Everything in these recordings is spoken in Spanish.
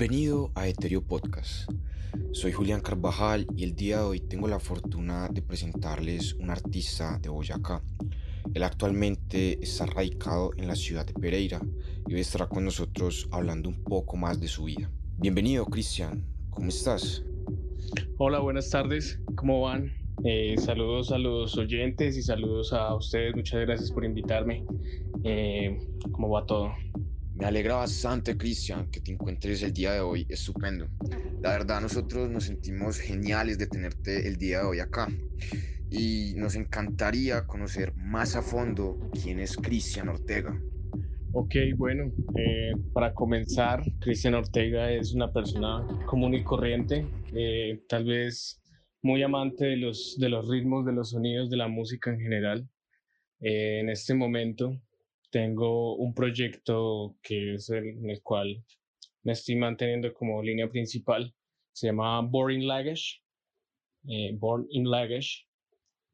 Bienvenido a Eterio Podcast. Soy Julián Carvajal y el día de hoy tengo la fortuna de presentarles un artista de Boyacá. Él actualmente está radicado en la ciudad de Pereira y hoy estará con nosotros hablando un poco más de su vida. Bienvenido, Cristian. ¿Cómo estás? Hola, buenas tardes. ¿Cómo van? Eh, saludos a los oyentes y saludos a ustedes. Muchas gracias por invitarme. Eh, ¿Cómo va todo? Me alegra bastante, Cristian, que te encuentres el día de hoy. Estupendo. La verdad, nosotros nos sentimos geniales de tenerte el día de hoy acá. Y nos encantaría conocer más a fondo quién es Cristian Ortega. Ok, bueno, eh, para comenzar, Cristian Ortega es una persona común y corriente, eh, tal vez muy amante de los, de los ritmos, de los sonidos, de la música en general. Eh, en este momento tengo un proyecto que es el, en el cual me estoy manteniendo como línea principal. Se llama Born in Luggage. Eh, Born in Luggage.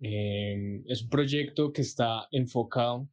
Eh, es un proyecto que está enfocado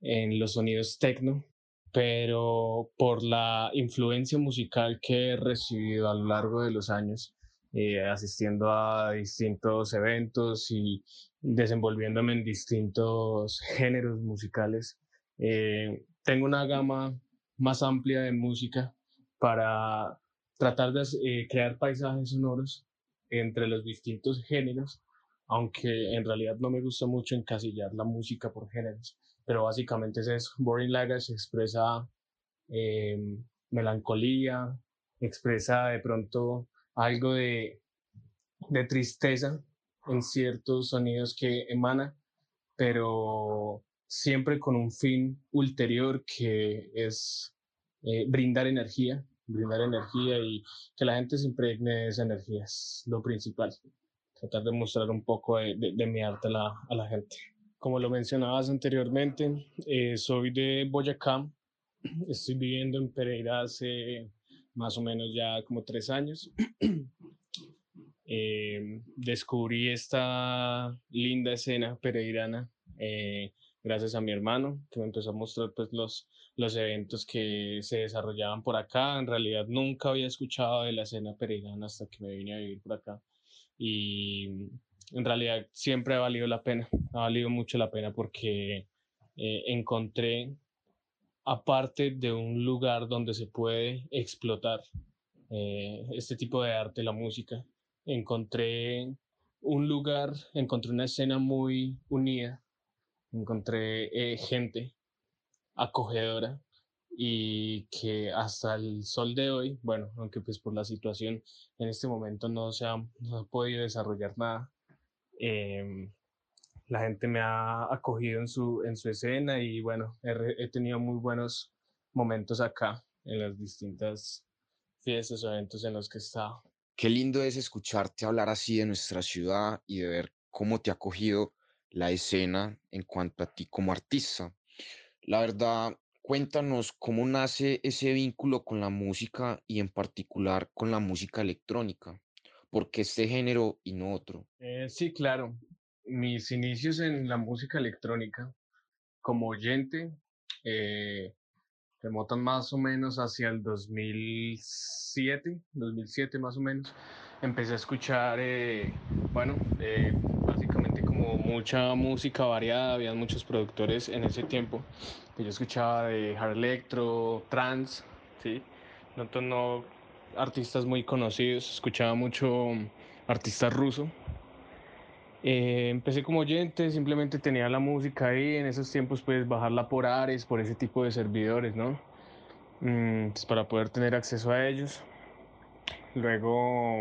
en los sonidos techno, pero por la influencia musical que he recibido a lo largo de los años, eh, asistiendo a distintos eventos y desenvolviéndome en distintos géneros musicales, eh, tengo una gama más amplia de música para tratar de eh, crear paisajes sonoros entre los distintos géneros, aunque en realidad no me gusta mucho encasillar la música por géneros, pero básicamente es eso. Boring Lagas expresa em, melancolía, expresa de pronto algo de, de tristeza en ciertos sonidos que emana, pero siempre con un fin ulterior que es eh, brindar energía, brindar energía y que la gente se impregne de esa energía es lo principal. Tratar de mostrar un poco de, mi arte a la, a la, gente. Como lo mencionabas anteriormente, eh, soy de Boyacá, estoy viviendo en Pereira hace más o menos ya como tres años. Eh, descubrí esta linda escena pereirana eh, gracias a mi hermano, que me empezó a mostrar pues, los, los eventos que se desarrollaban por acá. En realidad nunca había escuchado de la escena peregrina hasta que me vine a vivir por acá. Y en realidad siempre ha valido la pena, ha valido mucho la pena porque eh, encontré, aparte de un lugar donde se puede explotar eh, este tipo de arte, la música, encontré un lugar, encontré una escena muy unida encontré eh, gente acogedora y que hasta el sol de hoy, bueno, aunque pues por la situación en este momento no se ha, podido desarrollar nada, em, la gente me ha acogido en su, en su escena y bueno, he, he tenido muy buenos momentos acá en las distintas fiestas o eventos en los que he estado. Qué lindo es escucharte hablar así de nuestra ciudad y de ver cómo te ha acogido la escena en cuanto a ti como artista. La verdad, cuéntanos cómo nace ese vínculo con la música y en particular con la música electrónica. ¿Por qué este género y no otro? Eh, sí, claro. Mis inicios en la música electrónica como oyente eh, remontan más o menos hacia el 2007, 2007 más o menos. Empecé a escuchar, eh, bueno, eh, mucha música variada, había muchos productores en ese tiempo que yo escuchaba de hard electro, trance, ¿sí? No, no artistas muy conocidos, escuchaba mucho artista ruso. Eh, empecé como oyente, simplemente tenía la música ahí, en esos tiempos pues bajarla por Ares, por ese tipo de servidores, ¿no? Mm, pues, para poder tener acceso a ellos. Luego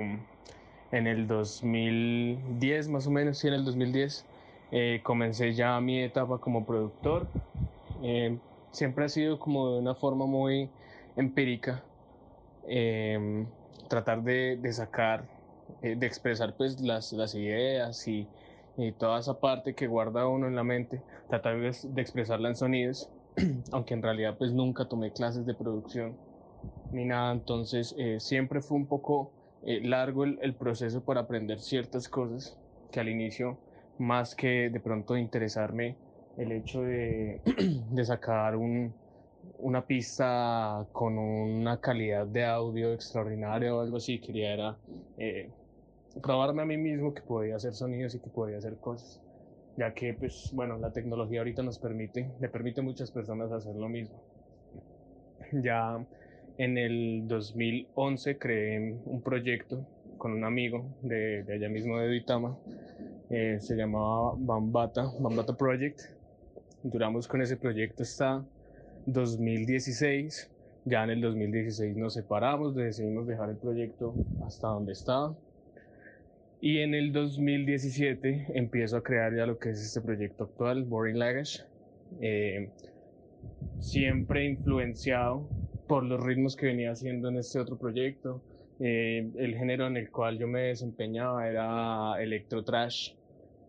en el 2010 más o menos, sí, en el 2010, eh, comencé ya mi etapa como productor. Eh, siempre ha sido como de una forma muy empírica, em, tratar de, de sacar, eh, de expresar pues las, las ideas y, y, toda esa parte que guarda uno en la mente, tratar de, de expresarla en sonidos, aunque en realidad pues nunca tomé clases de producción ni nada, entonces siempre fue un poco largo el, el proceso por aprender ciertas cosas que al inicio más que de pronto interesarme el hecho de, de sacar un, una pista con una calidad de audio extraordinaria o algo así, quería era eh, probarme a mí mismo que podía hacer sonidos y que podía hacer cosas, ya que pues bueno, la tecnología ahorita nos permite, le permite a muchas personas hacer lo mismo. Ya en el 2011 creé un proyecto con un amigo de, de allá mismo de Duitama, eh, se llamaba Bambata, Bambata Project. Duramos con ese proyecto hasta 2016. Ya en el 2016 nos separamos, decidimos dejar el proyecto hasta donde estaba. Y en el 2017 empiezo a crear ya lo que es este proyecto actual, Boring Language. Eh, siempre influenciado por los ritmos que venía haciendo en este otro proyecto. Eh, el género en el cual yo me desempeñaba era electro trash.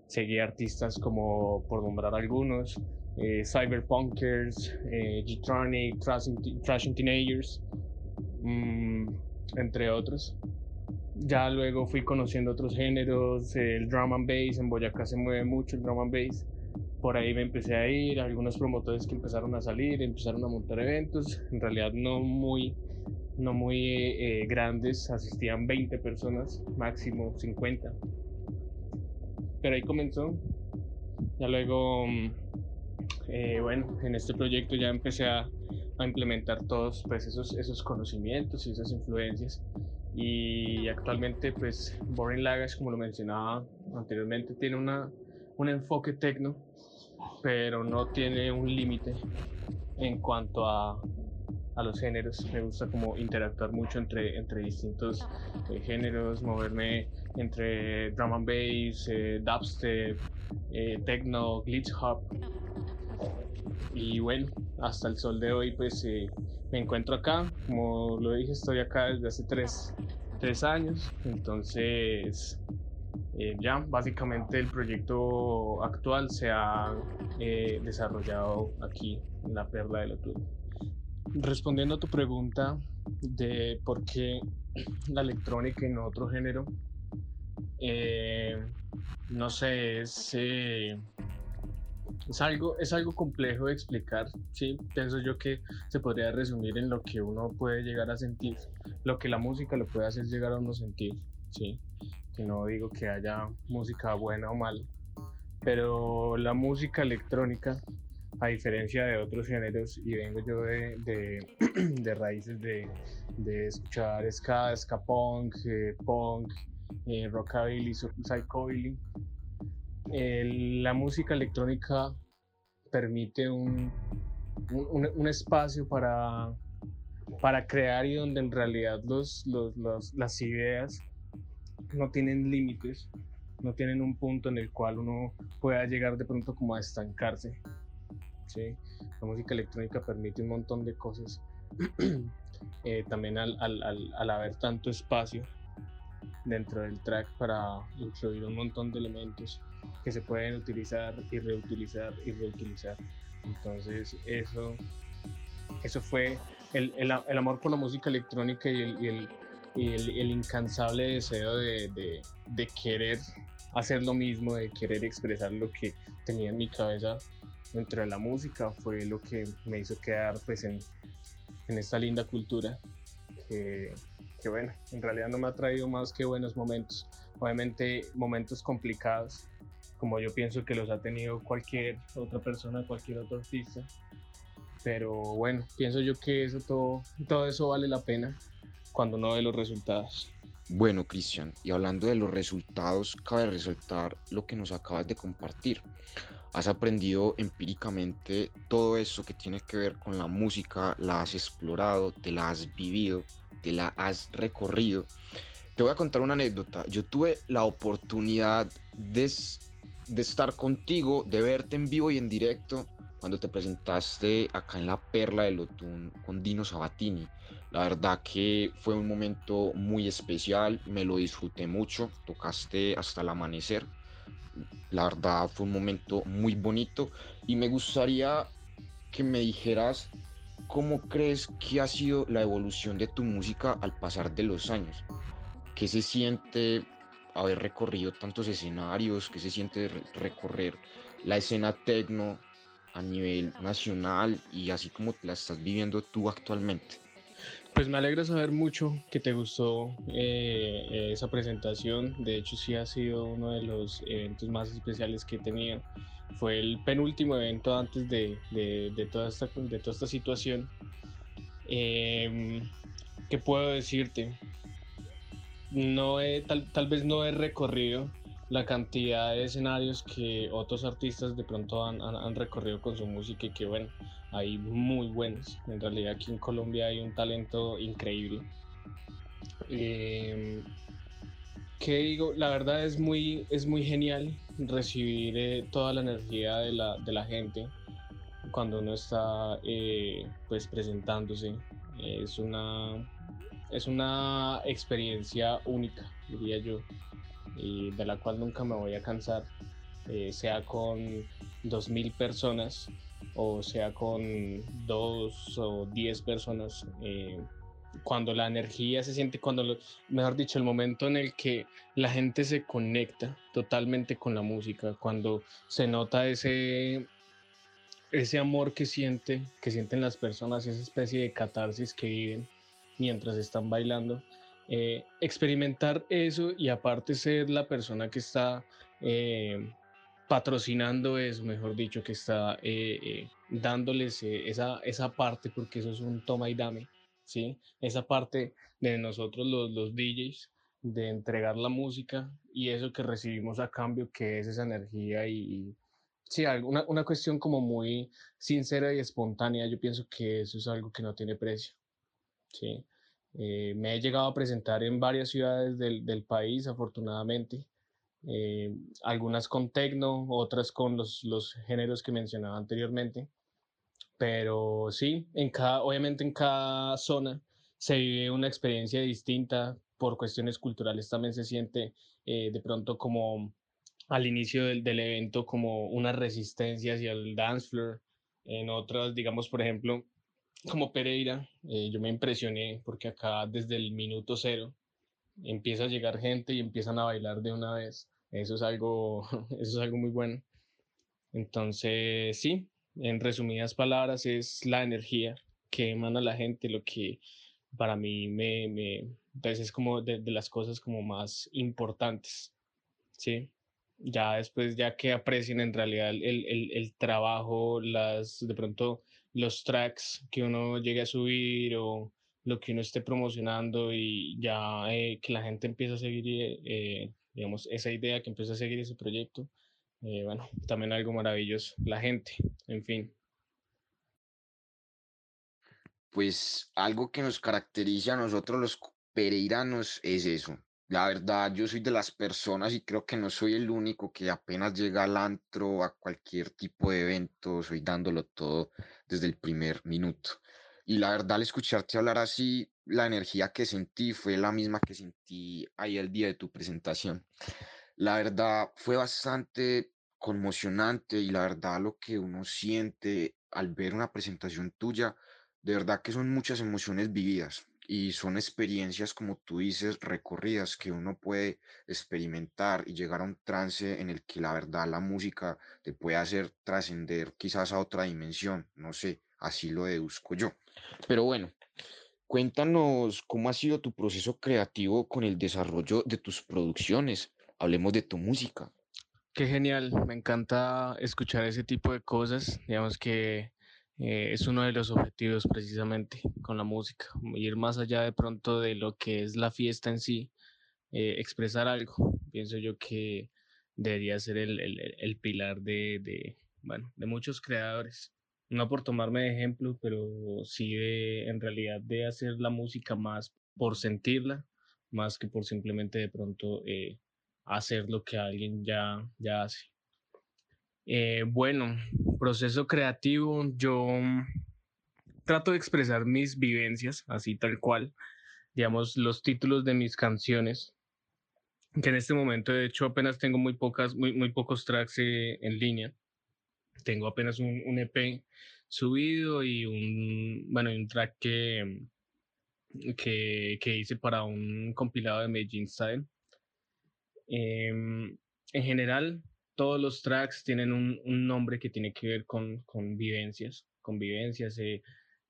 Seguía artistas como, por nombrar algunos, eh, Cyberpunkers, eh, G-Tronic, Trashing Teenagers, mm, entre otros. Ya luego fui conociendo otros géneros, el drum and bass, en Boyacá se mueve mucho el drum and bass. Por ahí me empecé a ir, algunos promotores que empezaron a salir, empezaron a montar eventos, en realidad no muy, no muy eh, grandes, asistían 20 personas, máximo 50. Pero ahí comenzó. Ya luego mm, eh, bueno, en este proyecto ya empecé a, implementar todos pues, esos, esos conocimientos y esas influencias. Y actualmente, pues, Boring Lagas, como lo mencionaba anteriormente, tiene una, un enfoque tecno, pero no tiene un límite en cuanto a, a los géneros. Me gusta como interactuar mucho entre, entre distintos eh, géneros, moverme entre drum and bass, eh, dubstep, techno, glitch hop, y bueno, hasta el sol de hoy pues eh, me encuentro acá, como lo dije, estoy acá desde hace tres, tres años, entonces eh, ya básicamente el proyecto actual se ha eh, desarrollado aquí en la Perla del Otoño. Respondiendo a tu pregunta de por qué la electrónica y no otro género, no sé, es es algo, es algo complejo de explicar, ¿sí? Pienso yo que se podría resumir en lo que uno puede llegar a sentir, lo que la música lo puede hacer llegar a uno sentir, ¿sí? Que no digo que haya música buena o mala, pero la música electrónica, a diferencia de otros géneros, y vengo yo de, de, de raíces de, de, escuchar ska, ska punk, eh, punk, eh, rockabilly, psychobilly, la música electrónica permite un, un, espacio para, para crear y donde en realidad los, los, las ideas no tienen límites, no tienen un punto en el cual uno pueda llegar de pronto como a estancarse. ¿sí? La música electrónica permite un montón de cosas. Eh, también al, al, al, al haber tanto espacio dentro del track para incluir un montón de elementos que se pueden utilizar y reutilizar y reutilizar. Entonces eso, eso fue el, el, el amor por la música electrónica y el, y el, y el incansable deseo de, de, de, querer hacer lo mismo, de querer expresar lo que tenía en mi cabeza dentro de la música fue lo que me hizo quedar pues en, en esta linda cultura que, que bueno, en realidad no me ha traído más que buenos momentos. Obviamente momentos complicados, como yo pienso que los ha tenido cualquier otra persona, cualquier otro artista. Pero bueno, pienso yo que eso todo, todo eso vale la pena cuando uno ve los resultados. Bueno, Cristian, y hablando de los resultados, cabe resaltar lo que nos acabas de compartir. Has aprendido empíricamente todo eso que tiene que ver con la música, la has explorado, te la has vivido, te la has recorrido. Te voy a contar una anécdota. Yo tuve la oportunidad de de estar contigo, de verte en vivo y en directo cuando te presentaste acá en la Perla del Otún con Dino Sabatini. La verdad que fue un momento muy especial, me lo disfruté mucho, tocaste hasta el amanecer. La verdad fue un momento muy bonito y me gustaría que me dijeras cómo crees que ha sido la evolución de tu música al pasar de los años. ¿Qué se siente haber recorrido tantos escenarios, que se siente recorrer la escena tecno a nivel nacional y así como la estás viviendo tú actualmente? Pues me alegra saber mucho que te gustó eh, esa presentación. De hecho, sí ha sido uno de los eventos más especiales que he tenido. Fue el penúltimo evento antes de, de, toda, esta, de toda esta situación. Em, ¿Qué puedo decirte? No tal, tal vez no he recorrido la cantidad de escenarios que otros artistas de pronto han, han, recorrido con su música y que bueno, hay muy buenos. En realidad aquí en Colombia hay un talento increíble. Eh, ¿Qué digo? La verdad es muy, es muy genial recibir eh, toda la energía de la, de la, gente cuando uno está eh, pues presentándose. Es una, es una experiencia única, diría yo y de la cual nunca me voy a cansar, eh, sea con 2.000 personas o sea con dos o diez personas. Cuando la energía se siente, cuando, mejor dicho, el momento en el que la gente se conecta totalmente con la música, cuando se nota ese, ese amor que siente, que sienten las personas, esa especie de catarsis que viven mientras están bailando, eh, experimentar eso y aparte ser la persona que está eh, patrocinando eso, mejor dicho, que está eh, dándoles esa, esa parte, porque eso es un toma y dame, ¿sí? Esa parte de nosotros los, los DJs, de entregar la música y eso que recibimos a cambio, que es esa energía y, sí, una, una cuestión como muy sincera y espontánea, yo pienso que eso es algo que no tiene precio, ¿sí? Eh, me he llegado a presentar en varias ciudades del, del país, afortunadamente. Eh, algunas con tecno, otras con los, los, géneros que mencionaba anteriormente. Pero sí, en cada, obviamente en cada zona se vive una experiencia distinta. Por cuestiones culturales también se siente eh, de pronto como al inicio del, del, evento como una resistencia hacia el dance floor. En otras, digamos, por ejemplo, como Pereira, eh, yo me impresioné porque acá desde el minuto cero empieza a llegar gente y empiezan a bailar de una vez. Eso es algo, eso es algo muy bueno. Entonces, sí, en resumidas palabras, es la energía que emana la gente lo que para mí me, me pues es como de, de, las cosas como más importantes, ¿sí? Ya después, ya que aprecien en realidad el, el, el trabajo, las, de pronto los tracks que uno llegue a subir o lo que uno esté promocionando y ya eh, que la gente empiece a seguir, eh, eh, digamos, esa idea, que empiece a seguir ese proyecto. Bueno, también algo maravilloso, la gente, en fin. Pues algo que nos caracteriza a nosotros los pereiranos es eso, la verdad, yo soy de las personas y creo que no soy el único que apenas llega al antro, a cualquier tipo de evento, soy dándolo todo desde el primer minuto. Y la verdad, al escucharte hablar así, la energía que sentí fue la misma que sentí ahí el día de tu presentación. La verdad, fue bastante conmocionante y la verdad lo que uno siente al ver una presentación tuya, de verdad que son muchas emociones vividas y son experiencias, como tú dices, recorridas que uno puede experimentar y llegar a un trance en el que la verdad la música te puede hacer trascender quizás a otra dimensión, no sé, así lo deduzco yo. Pero bueno, cuéntanos cómo ha sido tu proceso creativo con el desarrollo de tus producciones. Hablemos de tu música. Qué genial, me encanta escuchar ese tipo de cosas. Digamos que eh, es uno de los objetivos precisamente con la música, ir más allá de pronto de lo que es la fiesta en sí, eh, expresar algo. Pienso yo que debería ser el, el, el pilar de, de, bueno, de muchos creadores. No por tomarme de ejemplo, pero sí de, en realidad de hacer la música más por sentirla, más que por simplemente de pronto eh, hacer lo que alguien ya, ya hace. Eh, bueno, proceso creativo, yo trato de expresar mis vivencias, así tal cual, digamos, los títulos de mis canciones, que en este momento de hecho apenas tengo muy, pocas, muy, muy pocos tracks eh, en línea. Tengo apenas un, un, EP subido y un, bueno, un track que, que, que hice para un compilado de Medellín Style. Eh, en general, todos los tracks tienen un, un nombre que tiene que ver con, con vivencias, con vivencias, eh,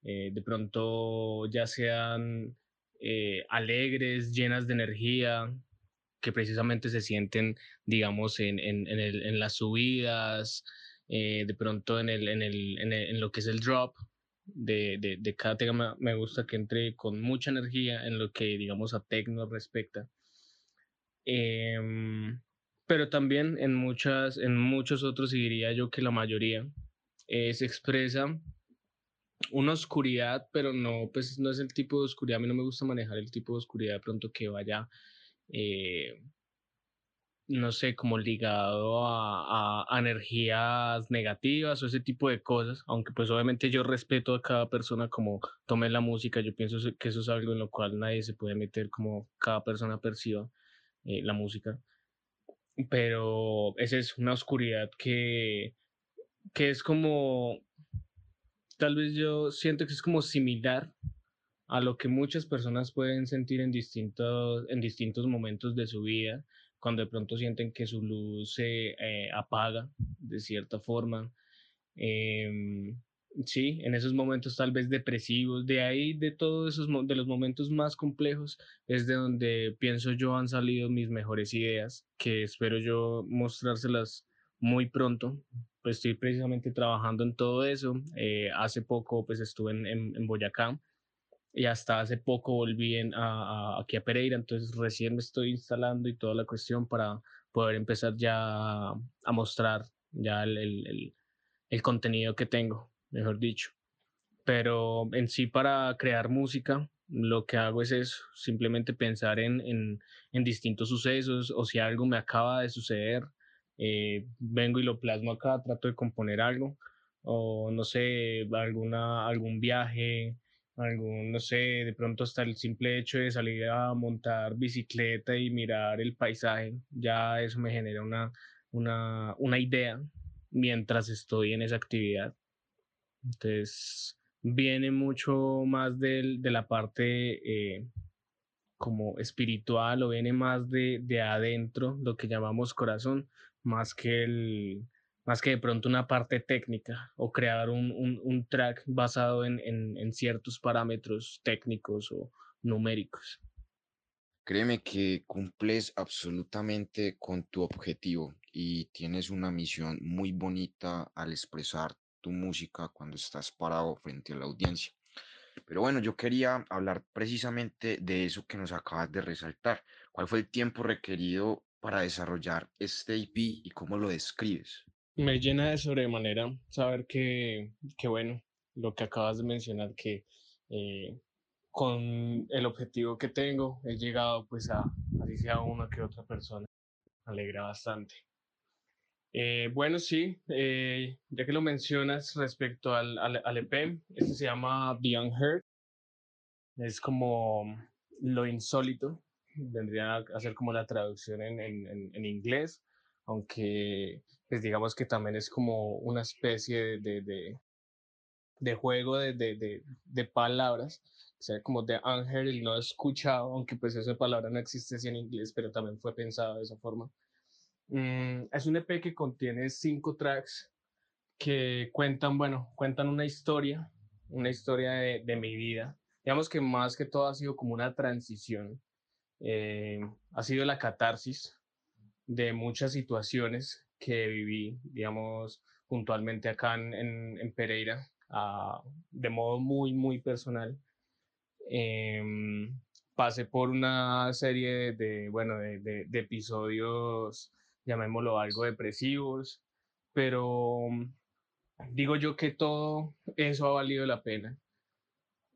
eh, de pronto ya sean eh, alegres, llenas de energía, que precisamente se sienten, digamos, en, en, en, el, en las subidas, de pronto el, el, en, lo que es el drop, de, de, de, cada tema me gusta que entre con mucha energía en lo que, digamos, a techno respecta. Eh, pero también en, muchas, en muchos otros, y diría yo que la mayoría, eh, se expresa una oscuridad, pero no, pues no es el tipo de oscuridad, a mí no me gusta manejar el tipo de oscuridad de pronto que vaya, eh, no sé, como ligado a, a, energías negativas o ese tipo de cosas, aunque pues obviamente yo respeto a cada persona como tome la música, yo pienso que eso es algo en lo cual nadie se puede meter como cada persona perciba eh, la música pero esa es una oscuridad que, que es como, tal vez yo siento que es como similar a lo que muchas personas pueden sentir en distintos, en distintos momentos de su vida, cuando de pronto sienten que su luz se eh, apaga de cierta forma. Eh, Sí, en esos momentos tal vez depresivos, de ahí, de todos esos, de los momentos más complejos, es de donde pienso yo han salido mis mejores ideas, que espero yo mostrárselas muy pronto. Pues estoy precisamente trabajando en todo eso. Eh, hace poco pues estuve en, en, Boyacá y hasta hace poco volví en, a, aquí a Pereira, entonces recién me estoy instalando y toda la cuestión para poder empezar ya a mostrar ya el, el, el contenido que tengo mejor dicho. Pero en sí para crear música, lo que hago es eso, simplemente pensar en, en, en distintos sucesos o si algo me acaba de suceder, eh, vengo y lo plasmo acá, trato de componer algo o no sé, alguna, algún viaje, algún, no sé, de pronto hasta el simple hecho de salir a montar bicicleta y mirar el paisaje, ya eso me genera una, una, una idea mientras estoy en esa actividad. Entonces, viene mucho más de, la parte eh, como espiritual o viene más de, de, adentro, lo que llamamos corazón, más que, el, más que de pronto una parte técnica o crear un, un, un track basado en, en, en ciertos parámetros técnicos o numéricos. Créeme que cumples absolutamente con tu objetivo y tienes una misión muy bonita al expresar tu música cuando estás parado frente a la audiencia. Pero bueno, yo quería hablar precisamente de eso que nos acabas de resaltar. ¿Cuál fue el tiempo requerido para desarrollar este IP y cómo lo describes? Me llena de sobremanera saber que, que bueno, lo que acabas de mencionar, que eh, con el objetivo que tengo he llegado pues a, así sea una que otra persona. alegra bastante. Eh, bueno, sí, eh, ya que lo mencionas respecto al, al, al, EP, este se llama Beyond Hurt. Es como lo insólito, vendría a ser como la traducción en, en, en inglés, aunque pues digamos que también es como una especie de, de, de juego de, de, de, palabras, o sea, como de unheard, no escuchado, aunque pues esa palabra no existe así en inglés, pero también fue pensado de esa forma. Mm, es un EP que contiene cinco tracks que cuentan, bueno, cuentan una historia, una historia de, de mi vida. Digamos que más que todo ha sido como una transición. Eh, ha sido la catarsis de muchas situaciones que viví, digamos, puntualmente acá en, en, en Pereira, uh, de modo muy, muy personal. Eh, pasé por una serie de, bueno, de, de, de episodios llamémoslo algo depresivos, pero mm, digo yo que todo eso ha valido la pena.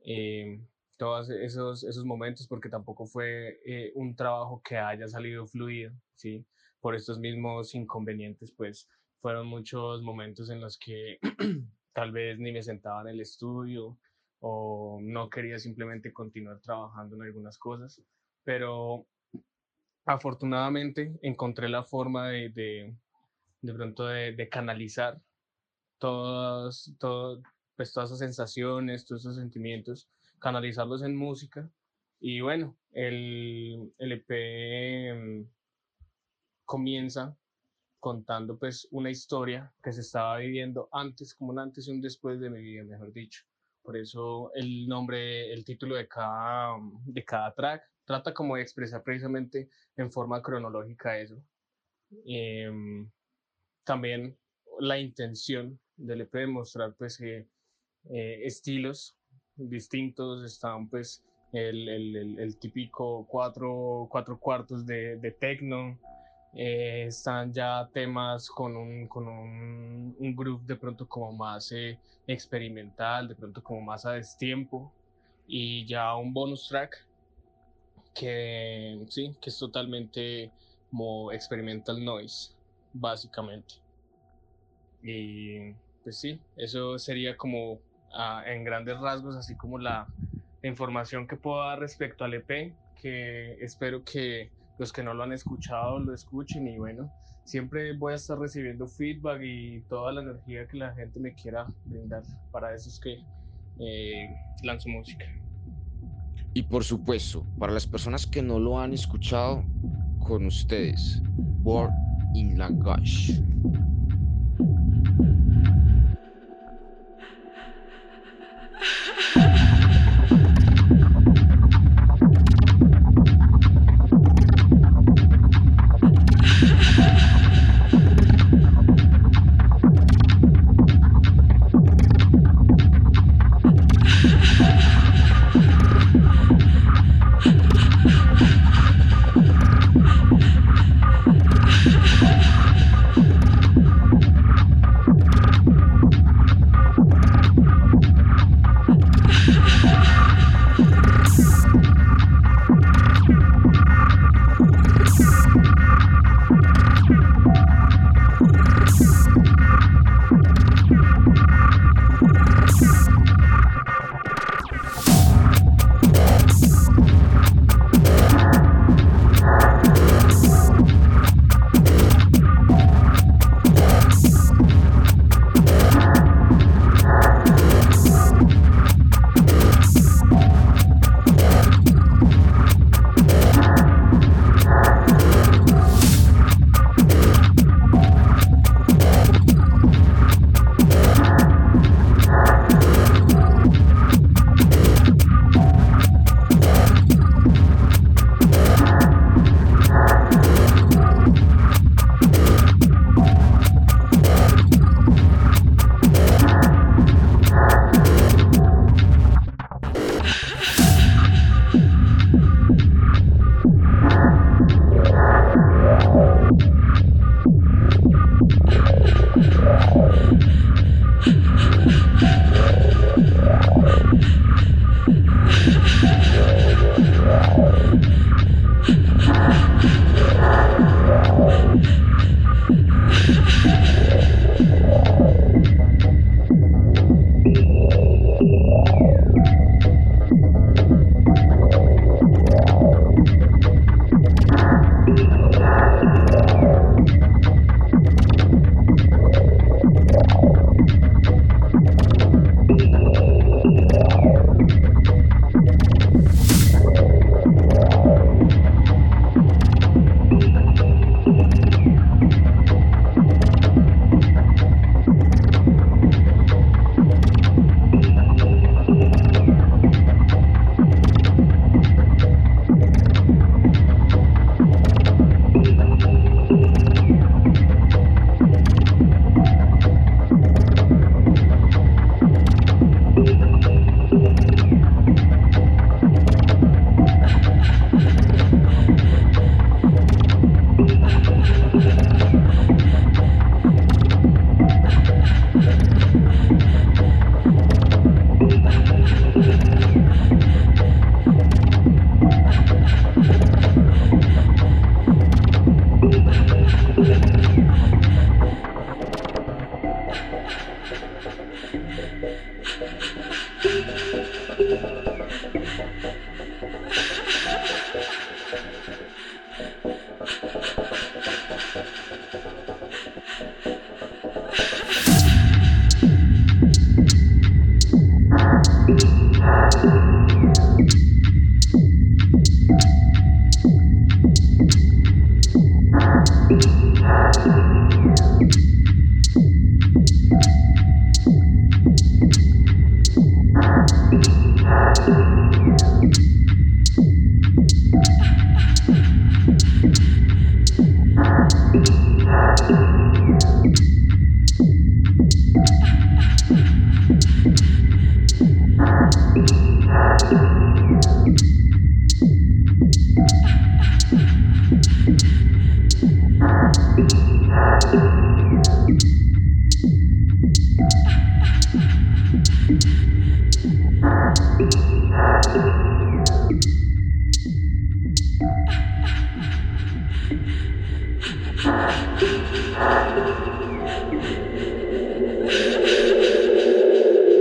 Eh, todos esos, esos momentos, porque tampoco fue eh, un trabajo que haya salido fluido, ¿sí? Por estos mismos inconvenientes, pues fueron muchos momentos en los que tal vez ni me sentaba en el estudio o no quería simplemente continuar trabajando en algunas cosas, pero afortunadamente encontré la forma de, de, de pronto de, de, canalizar todas, todo, pues todas esas sensaciones, todos esos sentimientos, canalizarlos en música. Y bueno, el, el EP em, comienza contando pues una historia que se estaba viviendo antes, como un antes y un después de mi vida, mejor dicho. Por eso el nombre, el título de cada, de cada track trata como de expresar precisamente en forma cronológica eso. Em, también la intención del EP de mostrar pues eh, estilos distintos, están pues el, típico cuatro, cuatro cuartos de, de techno, eh, están ya temas con un, con un, un groove de pronto como más eh, experimental, de pronto como más a destiempo, y ya un bonus track que sí, que es totalmente como experimental noise, básicamente. Y pues sí, eso sería como ah, en grandes rasgos, así como la, información que puedo dar respecto al EP, que espero que los que no lo han escuchado lo escuchen y bueno, siempre voy a estar recibiendo feedback y toda la energía que la gente me quiera brindar para esos que eh, lanzo música. Y por supuesto, para las personas que no lo han escuchado, con ustedes, Word in Language.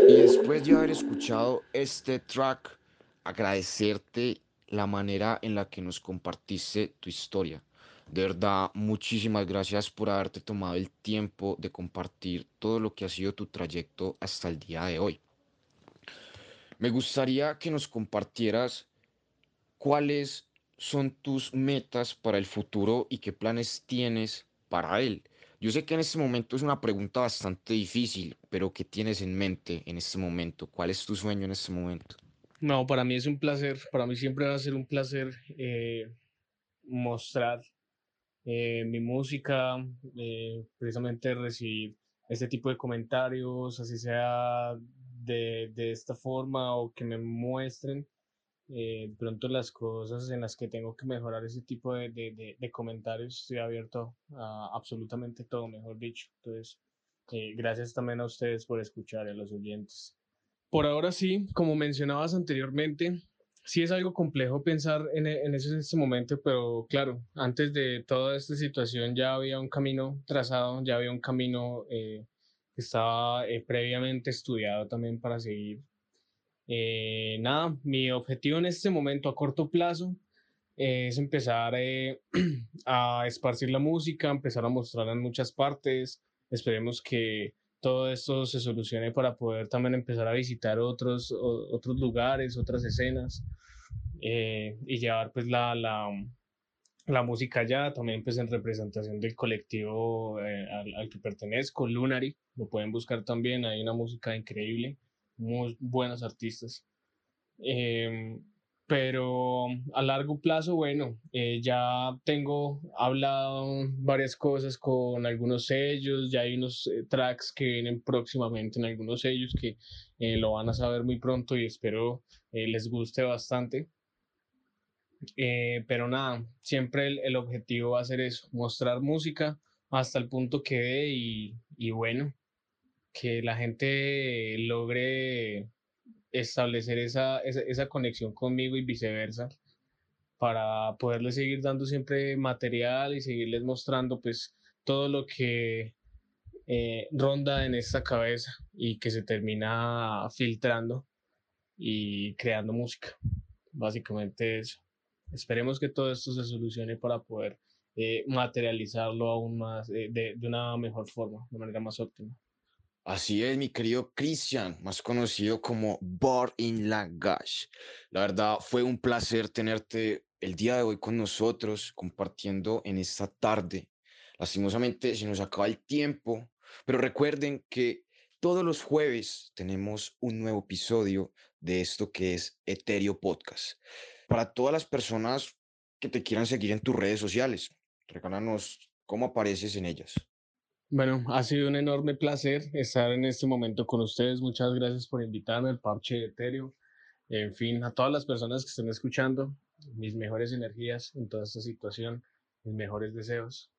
Y después de haber escuchado este track, agradecerte la manera en la que nos compartiste tu historia. De verdad, muchísimas gracias por haberte tomado el tiempo de compartir todo lo que ha sido tu trayecto hasta el día de hoy. Me gustaría que nos compartieras cuáles son tus metas para el futuro y qué planes tienes para él. Yo sé que en este momento es una pregunta bastante difícil, pero ¿qué tienes en mente en este momento? ¿Cuál es tu sueño en este momento? No, para mí es un placer, para mí siempre va a ser un placer eh, mostrar eh, mi música, eh, precisamente recibir este tipo de comentarios, así sea de, de esta forma o que me muestren eh, pronto las cosas en las que tengo que mejorar ese tipo de, de, de, de comentarios, estoy abierto a absolutamente todo, mejor dicho. Entonces, eh, gracias también a ustedes por escuchar, a los oyentes. Por ahora sí, como mencionabas anteriormente, sí es algo complejo pensar en, en eso en este momento, pero claro, antes de toda esta situación ya había un camino trazado, ya había un camino eh, que estaba eh, previamente estudiado también para seguir eh, nada, mi objetivo en este momento a corto plazo es empezar eh, a esparcir la música, empezar a mostrarla en muchas partes. Esperemos que todo esto se solucione para poder también empezar a visitar otros, o, otros lugares, otras escenas eh, y llevar pues la, la, la, música allá, también pues en representación del colectivo eh, al, al, que pertenezco, Lunary, lo pueden buscar también, hay una música increíble muy buenos artistas. Eh, pero a largo plazo, bueno, eh, ya tengo hablado varias cosas con algunos sellos, ya hay unos eh, tracks que vienen próximamente en algunos sellos que eh, lo van a saber muy pronto y espero les guste bastante. pero nada, siempre el, el, objetivo va a ser eso, mostrar música hasta el punto que dé y, y bueno, que la gente logre establecer esa, esa, esa, conexión conmigo y viceversa para poderles seguir dando siempre material y seguirles mostrando pues todo lo que eh, ronda en esta cabeza y que se termina filtrando y creando música. Básicamente eso. Esperemos que todo esto se solucione para poder eh, materializarlo aún más eh, de, de una mejor forma, de manera más óptima. Así es, mi querido Cristian, más conocido como Bar in Lagash. La verdad, fue un placer tenerte el día de hoy con nosotros, compartiendo en esta tarde. Lastimosamente se nos acaba el tiempo, pero recuerden que todos los jueves tenemos un nuevo episodio de esto que es Eterio Podcast. Para todas las personas que te quieran seguir en tus redes sociales, regálanos cómo apareces en ellas. Bueno, ha sido un enorme placer estar en este momento con ustedes. Muchas gracias por invitarme al parche de Ethereum. En fin, a todas las personas que estén escuchando, mis mejores energías en toda esta situación, mis mejores deseos.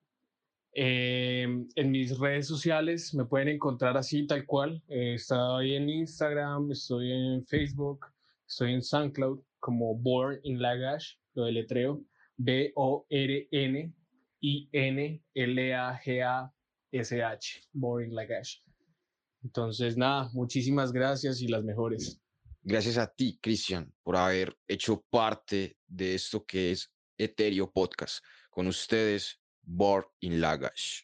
Eh, en mis redes sociales me pueden encontrar así, tal cual. Eh, estoy en Instagram, estoy en Facebook, estoy en SoundCloud como Born in Lagash, lo deletreo, B-O-R-N-I-N-L-A-G-A SH, Boring Like Ash. Entonces, nada, muchísimas gracias y las mejores. Gracias a ti, Cristian, por haber hecho parte de esto que es Eterio Podcast. Con ustedes, Born in Lagash.